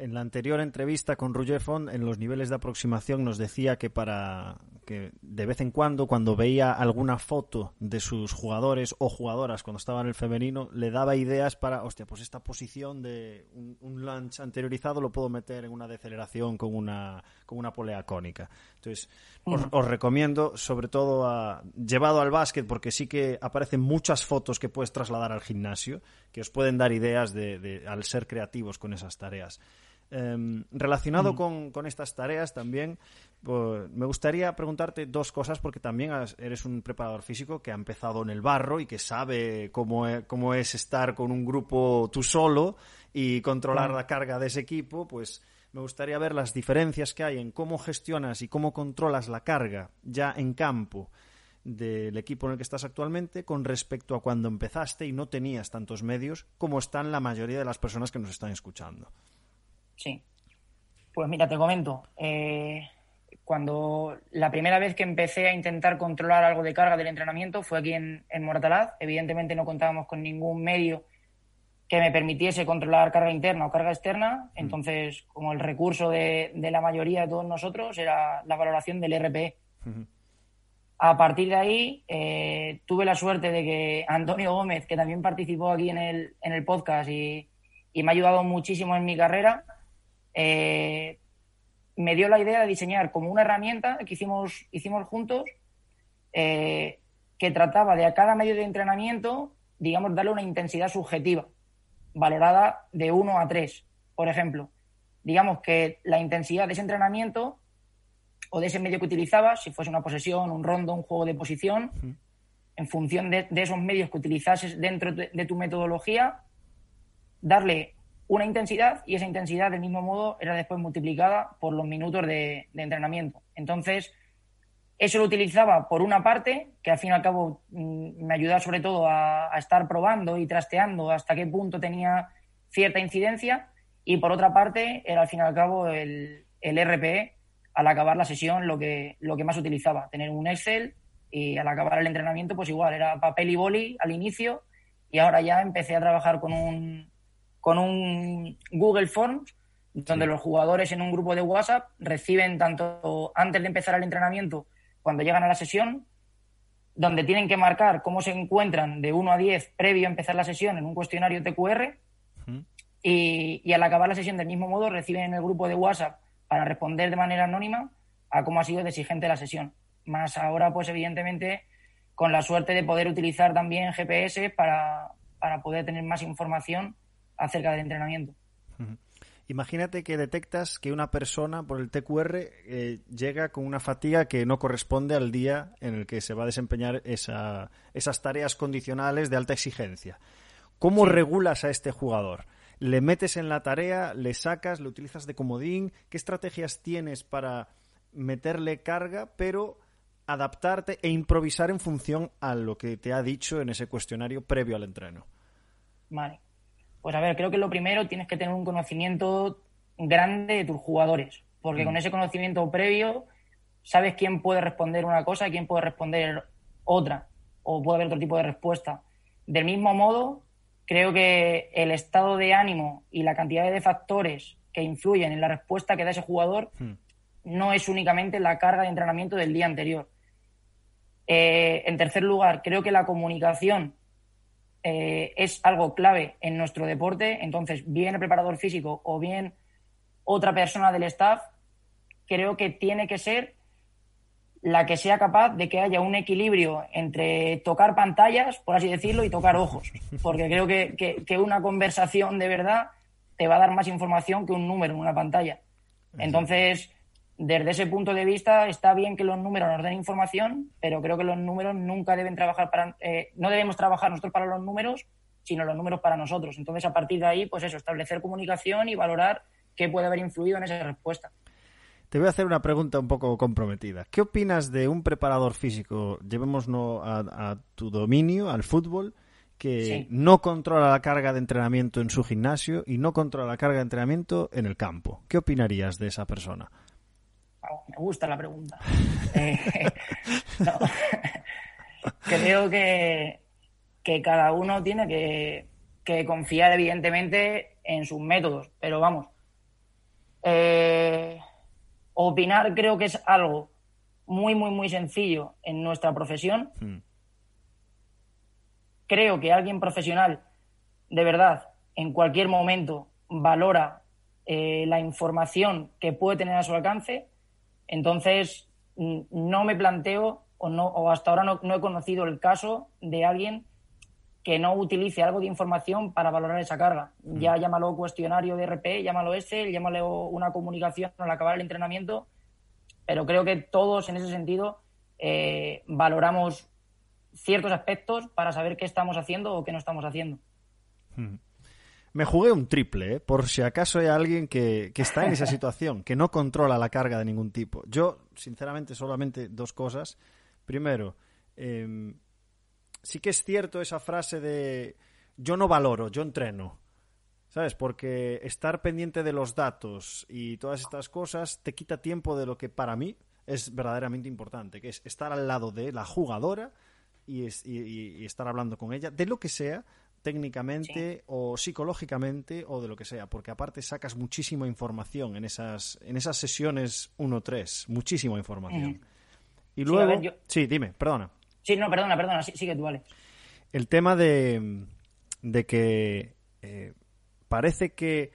En la anterior entrevista con Roger Font, en los niveles de aproximación, nos decía que para que de vez en cuando, cuando veía alguna foto de sus jugadores o jugadoras cuando estaba en el femenino, le daba ideas para, hostia, pues esta posición de un, un launch anteriorizado lo puedo meter en una deceleración con una, con una polea cónica. Entonces, os, recomiendo, sobre todo, a, llevado al básquet, porque sí que aparecen muchas fotos que puedes trasladar al gimnasio, que os pueden dar ideas de, al ser creativos con esas tareas. Em, relacionado con, estas tareas también, pues, me gustaría preguntarte dos cosas porque también eres un preparador físico que ha empezado en el barro y que sabe cómo es, cómo es estar con un grupo tú solo y controlar la carga de ese equipo, pues me gustaría ver las diferencias que hay en cómo gestionas y cómo controlas la carga ya en campo del equipo en el que estás actualmente con respecto a cuando empezaste y no tenías tantos medios como están la mayoría de las personas que nos están escuchando. Sí. Pues mira, te comento. Eh, cuando la primera vez que empecé a intentar controlar algo de carga del entrenamiento fue aquí en, en Moratalaz. Evidentemente no contábamos con ningún medio que me permitiese controlar carga interna o carga externa. Mm. Entonces, como el recurso de, la mayoría de todos nosotros era la valoración del RPE. A partir de ahí, eh, tuve la suerte de que Antonio Gómez, que también participó aquí en el, en el podcast y, y me ha ayudado muchísimo en mi carrera, eh, me dio la idea de diseñar como una herramienta que hicimos, hicimos juntos, eh, que trataba de a cada medio de entrenamiento, digamos, darle una intensidad subjetiva, valorada de 1 a 3. Por ejemplo, digamos que la intensidad de ese entrenamiento o de ese medio que utilizabas, si fuese una posesión, un rondo, un juego de posición, en función de, esos medios que utilizases dentro de tu metodología, darle una intensidad y esa intensidad del mismo modo era después multiplicada por los minutos de, entrenamiento. Entonces, eso lo utilizaba por una parte, que al fin y al cabo mm, me ayudaba sobre todo a, estar probando y trasteando hasta qué punto tenía cierta incidencia, y por otra parte era al fin y al cabo el, el RPE al acabar la sesión lo que, lo que más utilizaba, tener un Excel y al acabar el entrenamiento pues igual era papel y boli al inicio y ahora ya empecé a trabajar con un, con un Google Forms donde los jugadores en un grupo de WhatsApp reciben tanto antes de empezar el entrenamiento, cuando llegan a la sesión, donde tienen que marcar cómo se encuentran de 1 a 10 previo a empezar la sesión en un cuestionario TQR y, y, al acabar la sesión del mismo modo reciben en el grupo de WhatsApp para responder de manera anónima a cómo ha sido de exigente la sesión. Más ahora, pues evidentemente, con la suerte de poder utilizar también GPS para, para poder tener más información acerca del entrenamiento. Imagínate que detectas que una persona por el TQR eh, llega con una fatiga que no corresponde al día en el que se va a desempeñar esas tareas condicionales de alta exigencia. ¿Cómo regulas a este jugador? ¿Le metes en la tarea, le sacas, le utilizas de comodín? ¿Qué estrategias tienes para meterle carga, pero adaptarte e improvisar en función a lo que te ha dicho en ese cuestionario previo al entreno? Vale. Pues a ver, creo que lo primero tienes que tener un conocimiento grande de tus jugadores, porque con mm. ese conocimiento previo sabes quién puede responder una cosa y quién puede responder otra, o puede haber otro tipo de respuesta. Del mismo modo, creo que el estado de ánimo y la cantidad de factores que influyen en la respuesta que da ese jugador mm. no es únicamente la carga de entrenamiento del día anterior. Eh, en tercer lugar, creo que la comunicación eh, es algo clave en nuestro deporte. Entonces, bien el preparador físico o bien otra persona del staff, creo que tiene que ser la que sea capaz de que haya un equilibrio entre tocar pantallas, por así decirlo, y tocar ojos. Porque creo que, que una conversación de verdad te va a dar más información que un número en una pantalla. Entonces, desde ese punto de vista está bien que los números nos den información, pero creo que los números nunca deben trabajar para, eh, no debemos trabajar nosotros para los números, sino los números para nosotros. Entonces, a partir de ahí, pues eso, establecer comunicación y valorar qué puede haber influido en esa respuesta. Te voy a hacer una pregunta un poco comprometida. ¿Qué opinas de un preparador físico, llevémoslo a, tu dominio, al fútbol, que no controla la carga de entrenamiento en su gimnasio y no controla la carga de entrenamiento en el campo? ¿Qué opinarías de esa persona? Me gusta la pregunta. Eh, Creo que, que cada uno tiene que, que confiar, evidentemente, en sus métodos. Pero vamos, eh, opinar creo que es algo muy, muy, muy sencillo en nuestra profesión. Hmm. Creo que alguien profesional, de verdad, en cualquier momento valora eh, la información que puede tener a su alcance. Entonces, no me planteo o, no, o hasta ahora no, no he conocido el caso de alguien que no utilice algo de información para valorar esa carga. Mm. Ya llámalo cuestionario de RP, llámalo Excel, llámalo una comunicación al acabar el entrenamiento, pero creo que todos en ese sentido eh, valoramos ciertos aspectos para saber qué estamos haciendo o qué no estamos haciendo. Mm. Me jugué un triple, ¿eh? por si acaso hay alguien que, que está en esa situación, que no controla la carga de ningún tipo. Yo, sinceramente, solamente dos cosas. Primero, eh, sí que es cierto esa frase de yo no valoro, yo entreno. ¿Sabes? Porque estar pendiente de los datos y todas estas cosas te quita tiempo de lo que para mí es verdaderamente importante, que es estar al lado de la jugadora y, estar hablando con ella de lo que sea, técnicamente o psicológicamente o de lo que sea, porque aparte sacas muchísima información en esas, en esas sesiones 1-3, muchísima información. Y luego... Sí, dime, perdona. Sí, no, perdona, perdona, sí, que tú, vale. El tema de, de que eh, parece que,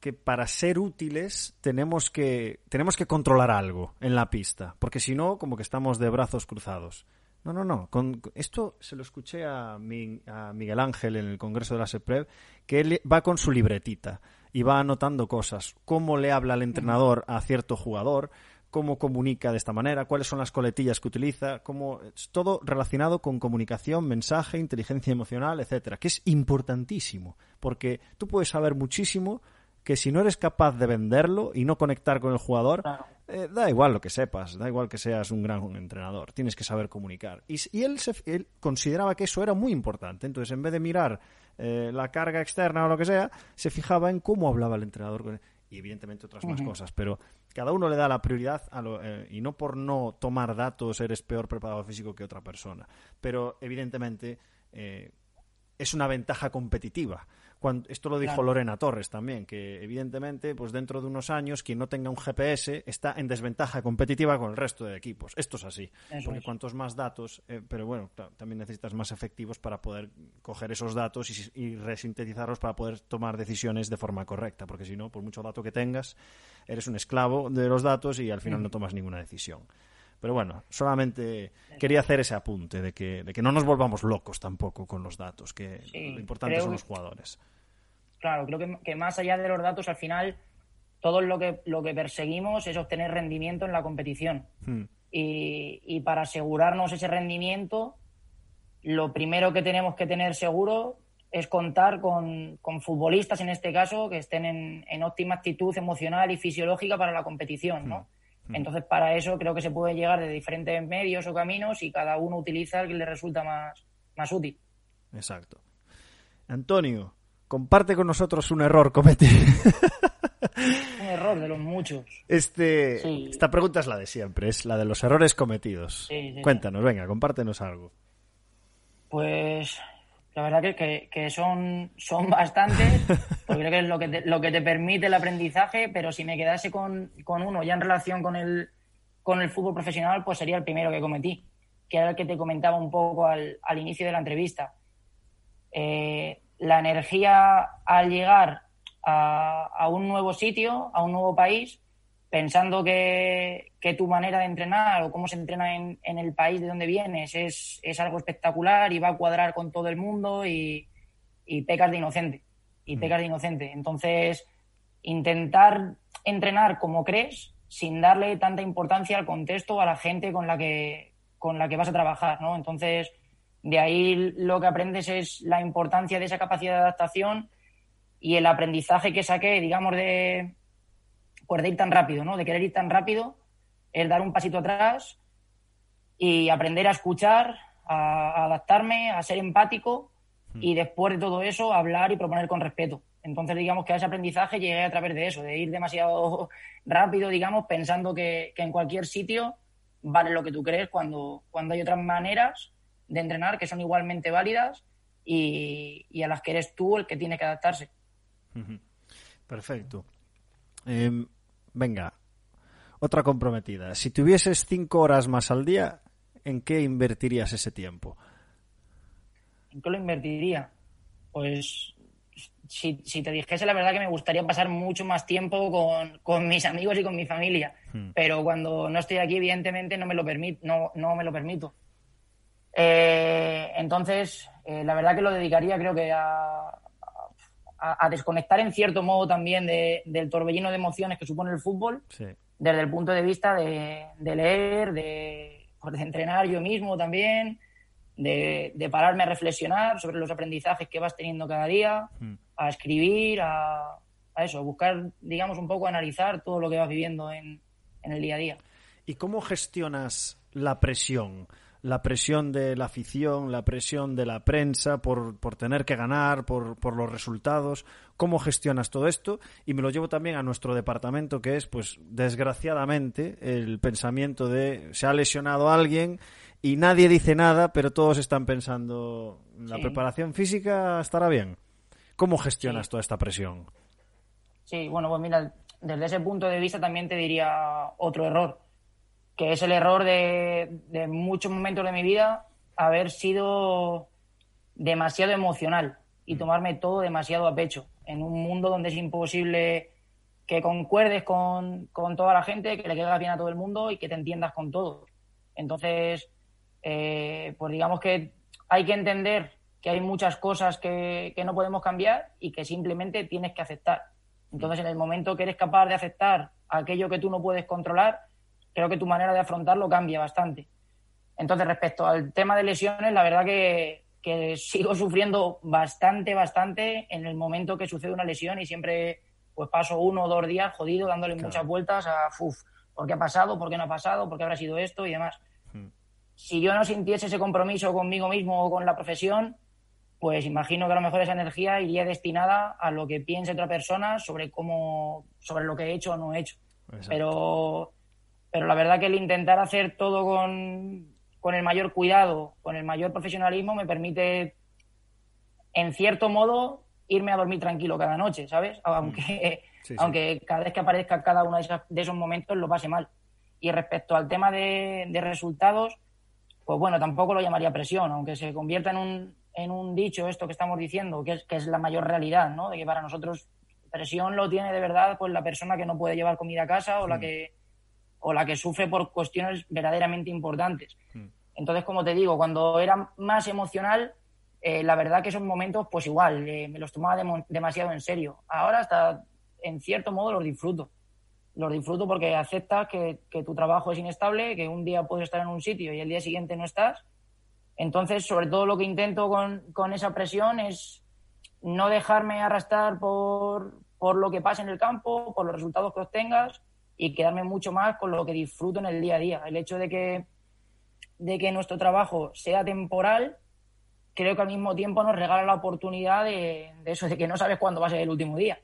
que para ser útiles tenemos que, tenemos que controlar algo en la pista, porque si no, como que estamos de brazos cruzados. No, no, no. Con, esto se lo escuché a, a, Miguel Ángel en el Congreso de la SEPREV, que él va con su libretita y va anotando cosas. Cómo le habla el entrenador a cierto jugador, cómo comunica de esta manera, cuáles son las coletillas que utiliza, cómo es todo relacionado con comunicación, mensaje, inteligencia emocional, etcétera, que es importantísimo, porque tú puedes saber muchísimo que si no eres capaz de venderlo y no conectar con el jugador, eh, da igual lo que sepas, da igual que seas un gran entrenador, tienes que saber comunicar. Y, él, él, consideraba que eso era muy importante, entonces en vez de mirar eh, la carga externa o lo que sea, se fijaba en cómo hablaba el entrenador y evidentemente otras más cosas, pero cada uno le da la prioridad a lo, eh, y no por no tomar datos eres peor preparado físico que otra persona, pero evidentemente es una ventaja competitiva esto lo dijo Lorena Torres también, que evidentemente, pues dentro de unos años, quien no tenga un GPS está en desventaja competitiva con el resto de equipos. Esto es así, porque cuantos más datos, eh, pero bueno, también necesitas más efectivos para poder coger esos datos y, resintetizarlos para poder tomar decisiones de forma correcta, porque si no, por mucho dato que tengas, eres un esclavo de los datos y al final no tomas ninguna decisión. Pero bueno, solamente quería hacer ese apunte de que, de que no nos volvamos locos tampoco con los datos, que lo importante son los jugadores claro, creo que, más allá de los datos, al final, todo lo que, lo que perseguimos es obtener rendimiento en la competición. Hmm. Y, para asegurarnos ese rendimiento, lo primero que tenemos que tener seguro es contar con, futbolistas, en este caso, que estén en, óptima actitud emocional y fisiológica para la competición, ¿no? Hmm. Hmm. Entonces, para eso creo que se puede llegar de diferentes medios o caminos y cada uno utiliza el que le resulta más, más útil. Exacto. Antonio, comparte con nosotros un error cometido. un error de los muchos. Este, Esta pregunta es la de siempre, es la de los errores cometidos. Cuéntanos, venga, compártenos algo. Pues la verdad que, que, son, son bastantes, porque creo que es lo que, te, lo que te permite el aprendizaje, pero si me quedase con, uno ya en relación con el, con el fútbol profesional, pues sería el primero que cometí, que era el que te comentaba un poco al, al inicio de la entrevista. Eh, la energía al llegar a, un nuevo sitio, a un nuevo país, pensando que, tu manera de entrenar o cómo se entrena en, el país de donde vienes es, algo espectacular y va a cuadrar con todo el mundo y, pecas de inocente. Y pecas de inocente. Entonces, intentar entrenar como crees sin darle tanta importancia al contexto a la gente con la que, con la que vas a trabajar, ¿no? Entonces, de ahí lo que aprendes es la importancia de esa capacidad de adaptación y el aprendizaje que saqué, digamos, de pues de ir tan rápido, ¿no? De querer ir tan rápido, es dar un pasito atrás y aprender a escuchar, a, adaptarme, a ser empático y después de todo eso hablar y proponer con respeto. Entonces, digamos que a ese aprendizaje llegué a través de eso, de ir demasiado rápido, digamos, pensando que, en cualquier sitio vale lo que tú crees cuando, cuando hay otras maneras de entrenar que son igualmente válidas y, a las que eres tú el que tiene que adaptarse. Perfecto. Em, venga, otra comprometida. Si tuvieses cinco horas más al día, ¿en qué invertirías ese tiempo? ¿En qué lo invertiría? Pues si, te dijese la verdad que me gustaría pasar mucho más tiempo con, mis amigos y con mi familia, hmm. pero cuando no estoy aquí, evidentemente, no me lo, no, no me lo permito. Eh, entonces, eh, la verdad que lo dedicaría creo que a, a, desconectar en cierto modo también del torbellino de emociones que supone el fútbol, desde el punto de vista de, leer, pues, de, entrenar yo mismo también, de, pararme a reflexionar sobre los aprendizajes que vas teniendo cada día, hmm. a escribir, a, eso, a buscar, digamos, un poco analizar todo lo que vas viviendo en, en el día a día. ¿Y cómo gestionas la presión? La presión de la afición, la presión de la prensa por, por tener que ganar, por, por, los resultados, cómo gestionas todo esto y me lo llevo también a nuestro departamento que es, pues, desgraciadamente, el pensamiento de se ha lesionado alguien y nadie dice nada, pero todos están pensando, la preparación física estará bien. ¿Cómo gestionas toda esta presión? Sí, bueno, pues mira, desde ese punto de vista también te diría otro error que es el error de, muchos momentos de mi vida haber sido demasiado emocional y tomarme todo demasiado a pecho en un mundo donde es imposible que concuerdes con, toda la gente, que le quedas bien a todo el mundo y que te entiendas con todos. Entonces, eh, pues digamos que hay que entender que hay muchas cosas que, que, no podemos cambiar y que simplemente tienes que aceptar. Entonces, en el momento que eres capaz de aceptar aquello que tú no puedes controlar, creo que tu manera de afrontarlo cambia bastante. Entonces, respecto al tema de lesiones, la verdad que, sigo sufriendo bastante, bastante en el momento que sucede una lesión y siempre pues paso uno o dos días jodido dándole muchas vueltas a, uff, ¿por qué ha pasado? ¿Por qué no ha pasado? ¿Por qué habrá sido esto? Y demás. Hmm. Si yo no sintiese ese compromiso conmigo mismo o con la profesión, pues imagino que a lo mejor esa energía iría destinada a lo que piense otra persona sobre cómo, sobre lo que he hecho o no he hecho. Pero pero la verdad que el intentar hacer todo con, el mayor cuidado, con el mayor profesionalismo, me permite, en cierto modo, irme a dormir tranquilo cada noche, ¿sabes? Mm. Aunque, aunque cada vez que aparezca cada uno de, esos momentos lo pase mal. Y respecto al tema de, resultados, pues bueno, tampoco lo llamaría presión, aunque se convierta en un, en un dicho esto que estamos diciendo, que es, que es la mayor realidad, ¿no? De que para nosotros presión lo tiene de verdad pues la persona que no puede llevar comida a casa o la mm. que o la que sufre por cuestiones verdaderamente importantes. Hmm. Entonces, como te digo, cuando era más emocional, eh, la verdad que esos momentos, pues igual, eh, me los tomaba demasiado en serio. Ahora hasta, en cierto modo, los disfruto. Los disfruto porque aceptas que, tu trabajo es inestable, que un día puedes estar en un sitio y el día siguiente no estás. Entonces, sobre todo lo que intento con, con esa presión es no dejarme arrastrar por, por lo que pasa en el campo, por los resultados que obtengas, y quedarme mucho más con lo que disfruto en el día a día. El hecho de que, de que nuestro trabajo sea temporal, creo que al mismo tiempo nos regala la oportunidad de, eso, de que no sabes cuándo va a ser el último día.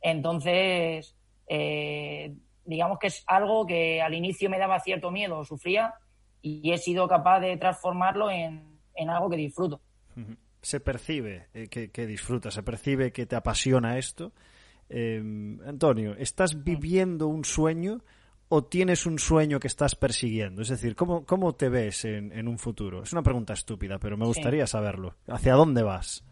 Entonces, eh, digamos que es algo que al inicio me daba cierto miedo, sufría, y he sido capaz de transformarlo en, algo que disfruto. Se percibe eh, que, que disfrutas, se percibe que te apasiona esto eh, Antonio, ¿estás viviendo un sueño o tienes un sueño que estás persiguiendo? Es decir, ¿cómo, cómo te ves en, un futuro? Es una pregunta estúpida, pero me gustaría saberlo. ¿Hacia dónde vas?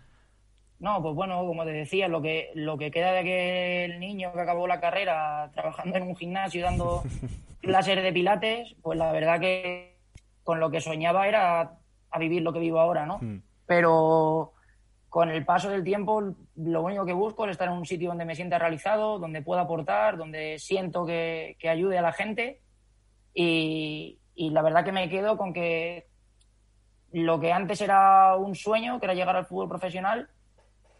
No, pues bueno, como te decía, lo que, lo que queda de aquel niño que acabó la carrera trabajando en un gimnasio dando clases de pilates, pues la verdad que con lo que soñaba era a vivir lo que vivo ahora, ¿no? Hmm. Pero con el paso del tiempo lo único que busco es estar en un sitio donde me sienta realizado, donde pueda aportar, donde siento que, ayude a la gente y, la verdad que me quedo con que lo que antes era un sueño, que era llegar al fútbol profesional,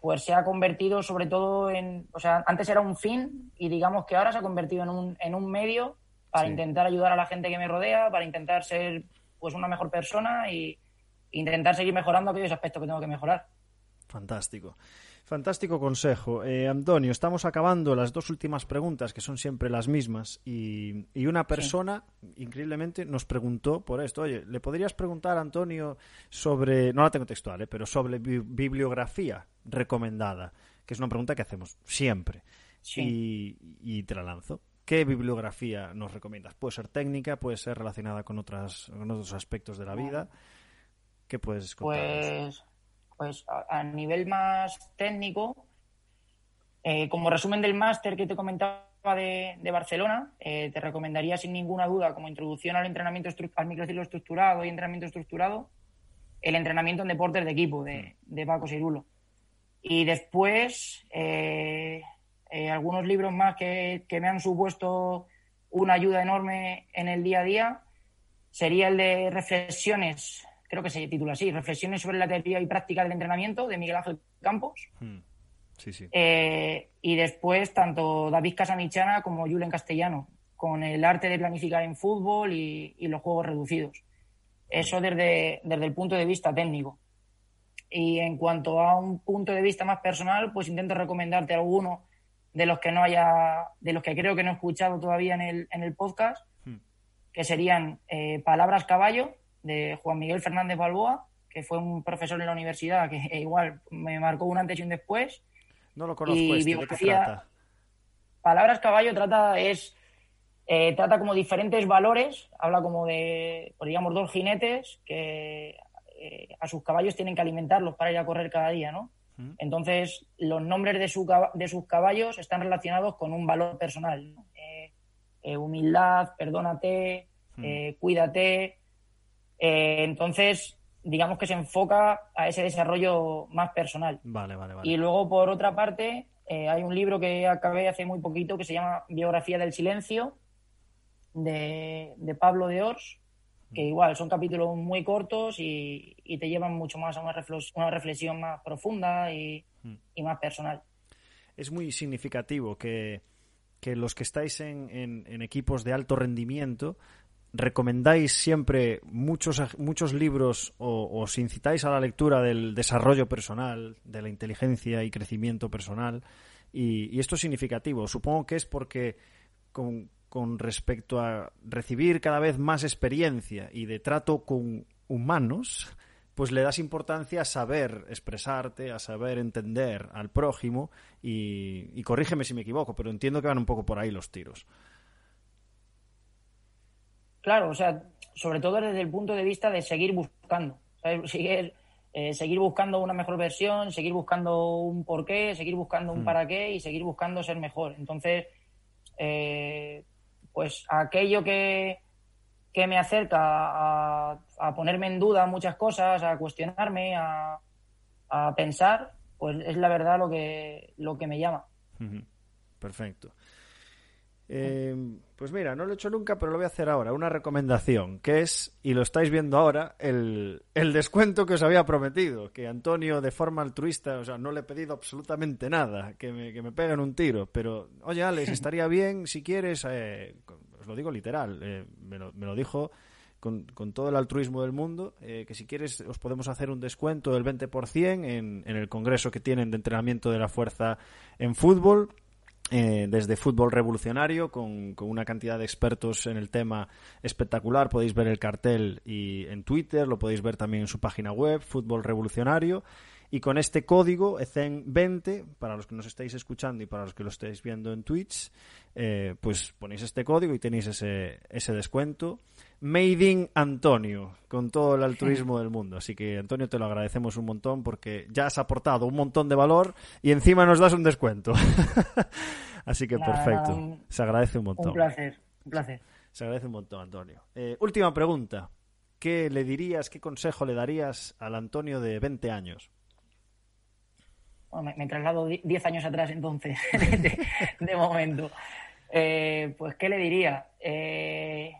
pues se ha convertido sobre todo en, o sea, antes era un fin y digamos que ahora se ha convertido en un, en un medio para intentar ayudar a la gente que me rodea, para intentar ser pues una mejor persona y intentar seguir mejorando aquellos aspectos que tengo que mejorar. Fantástico. Fantástico consejo. Eh, Antonio, estamos acabando las dos últimas preguntas, que son siempre las mismas, y, una persona, increíblemente, nos preguntó por esto. Oye, ¿le podrías preguntar, Antonio, sobre, no la tengo textual, eh, pero sobre bibliografía recomendada? Que es una pregunta que hacemos siempre. Y, y te la lanzo. ¿Qué bibliografía nos recomiendas? Puede ser técnica, puede ser relacionada con, otras, con otros aspectos de la vida. ¿Qué puedes contar? Pues pues a, nivel más técnico, eh, como resumen del máster que te comentaba de, Barcelona, eh, te recomendaría sin ninguna duda como introducción al entrenamiento al microciclo estructurado y entrenamiento estructurado, el entrenamiento en deportes de equipo de, de Paco Sirulo. Y después, eh, algunos libros más que, que me han supuesto una ayuda enorme en el día a día sería el de Reflexiones creo que se titula así, Reflexiones sobre la teoría y práctica del entrenamiento de Miguel Ángel Campos. Hmm. Sí, sí. Eh, y después tanto David Casamichana como Julen Castellano, con el arte de planificar en fútbol y, los juegos reducidos. Eso desde, desde el punto de vista técnico. Y en cuanto a un punto de vista más personal, pues intento recomendarte alguno de los que no haya, de los que creo que no he escuchado todavía en el, en el podcast, hmm. que serían eh, Palabras Caballo, de Juan Miguel Fernández Balboa, que fue un profesor en la universidad que igual me marcó un antes y un después. No lo conozco. Y este, ¿De qué trata? Palabras Caballo trata es eh, trata como diferentes valores, habla como de, pues digamos, dos jinetes que eh, a sus caballos tienen que alimentarlos para ir a correr cada día, ¿no? Mm. Entonces, los nombres de, su, de sus caballos están relacionados con un valor personal. Eh, humildad, perdónate, mm. cuídate, eh, entonces, digamos que se enfoca a ese desarrollo más personal. Vale, vale, vale. Y luego, por otra parte, eh, hay un libro que acabé hace muy poquito que se llama Biografía del Silencio, de, Pablo de Ors, que igual son capítulos muy cortos y, te llevan mucho más a una, reflexión, más profunda y, mm. y, más personal. Es muy significativo que, que los que estáis en, en, equipos de alto rendimiento recomendáis siempre muchos, muchos libros o os incitáis a la lectura del desarrollo personal, de la inteligencia y crecimiento personal. Y, esto es significativo. Supongo que es porque con, respecto a recibir cada vez más experiencia y de trato con humanos, pues le das importancia a saber expresarte, a saber entender al prójimo y corrígeme si me equivoco, pero entiendo que van un poco por ahí los tiros. Claro, o sea, sobre todo desde el punto de vista de seguir buscando, Seguir, eh, seguir buscando una mejor versión, seguir buscando un porqué, seguir buscando un hmm. para qué y seguir buscando ser mejor. Entonces, eh, pues aquello que, que me acerca a, ponerme en duda muchas cosas, a cuestionarme, a, a pensar, pues es la verdad lo que, lo que me llama. Perfecto. Eh, pues mira, no lo he hecho nunca, pero lo voy a hacer ahora. Una recomendación, que es, y lo estáis viendo ahora, el, descuento que os había prometido. Que Antonio, de forma altruista, o sea, no le he pedido absolutamente nada, que me, que me peguen un tiro. Pero, oye, Alex, estaría bien, si quieres, eh, os lo digo literal, eh, me, lo, me, lo, dijo con, con, todo el altruismo del mundo, que si quieres os podemos hacer un descuento del 20% en, en el congreso que tienen de entrenamiento de la fuerza en fútbol eh, desde Fútbol Revolucionario, con, una cantidad de expertos en el tema espectacular. Podéis ver el cartel y en Twitter, lo podéis ver también en su página web, Fútbol Revolucionario. Y con este código, ECEN20, para los que nos estáis escuchando y para los que lo estáis viendo en Twitch, eh, pues ponéis este código y tenéis ese, ese descuento. Made in Antonio, con todo el altruismo del mundo. Así que, Antonio, te lo agradecemos un montón porque ya has aportado un montón de valor y encima nos das un descuento. Así que, perfecto. Se agradece un montón. Un placer, un placer. Se agradece un montón, Antonio. Eh, última pregunta. ¿Qué le dirías, qué consejo le darías al Antonio de 20 años? me, traslado 10 años atrás entonces, de, momento. Eh, pues, ¿qué le diría? Eh,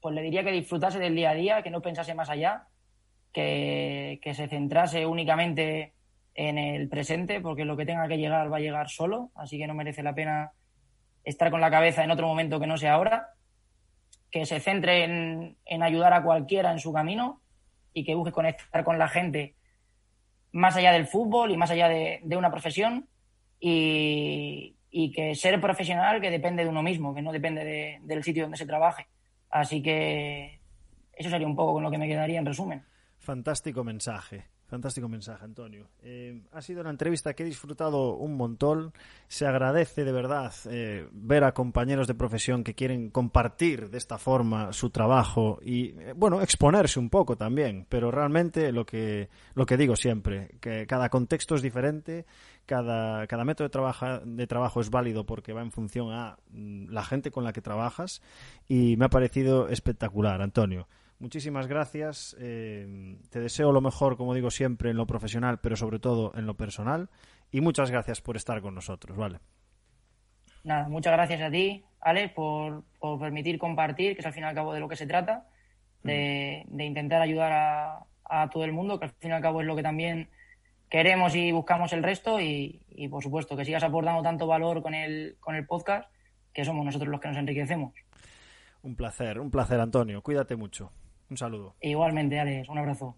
pues le diría que disfrutase del día a día, que no pensase más allá, que, se centrase únicamente en el presente, porque lo que tenga que llegar va a llegar solo, así que no merece la pena estar con la cabeza en otro momento que no sea ahora, que se centre en, ayudar a cualquiera en su camino y que busque conectar con la gente más allá del fútbol y más allá de, una profesión y, que ser profesional que depende de uno mismo, que no depende del sitio donde se trabaje. Así que eso sería un poco con lo que me quedaría en resumen. Fantástico mensaje. Fantástico mensaje, Antonio. Eh, ha sido una entrevista que he disfrutado un montón. Se agradece de verdad eh, ver a compañeros de profesión que quieren compartir de esta forma su trabajo y, eh, bueno, exponerse un poco también. Pero realmente lo que, lo que digo siempre, que cada contexto es diferente, cada, cada método de, trabaja, de trabajo es válido porque va en función a mm, la gente con la que trabajas y me ha parecido espectacular, Antonio. Muchísimas gracias. Eh, te deseo lo mejor, como digo siempre, en lo profesional, pero sobre todo en lo personal. Y muchas gracias por estar con nosotros, ¿vale? Nada, muchas gracias a ti, Alex, por, permitir compartir, que es al fin y al cabo de lo que se trata, de, mm. intentar ayudar a, todo el mundo, que al fin y al cabo es lo que también queremos y buscamos el resto. Y, y por supuesto, que sigas aportando tanto valor con el, con el podcast, que somos nosotros los que nos enriquecemos. Un placer, un placer, Antonio. Cuídate mucho. Un saludo. Igualmente, Alex. Un abrazo.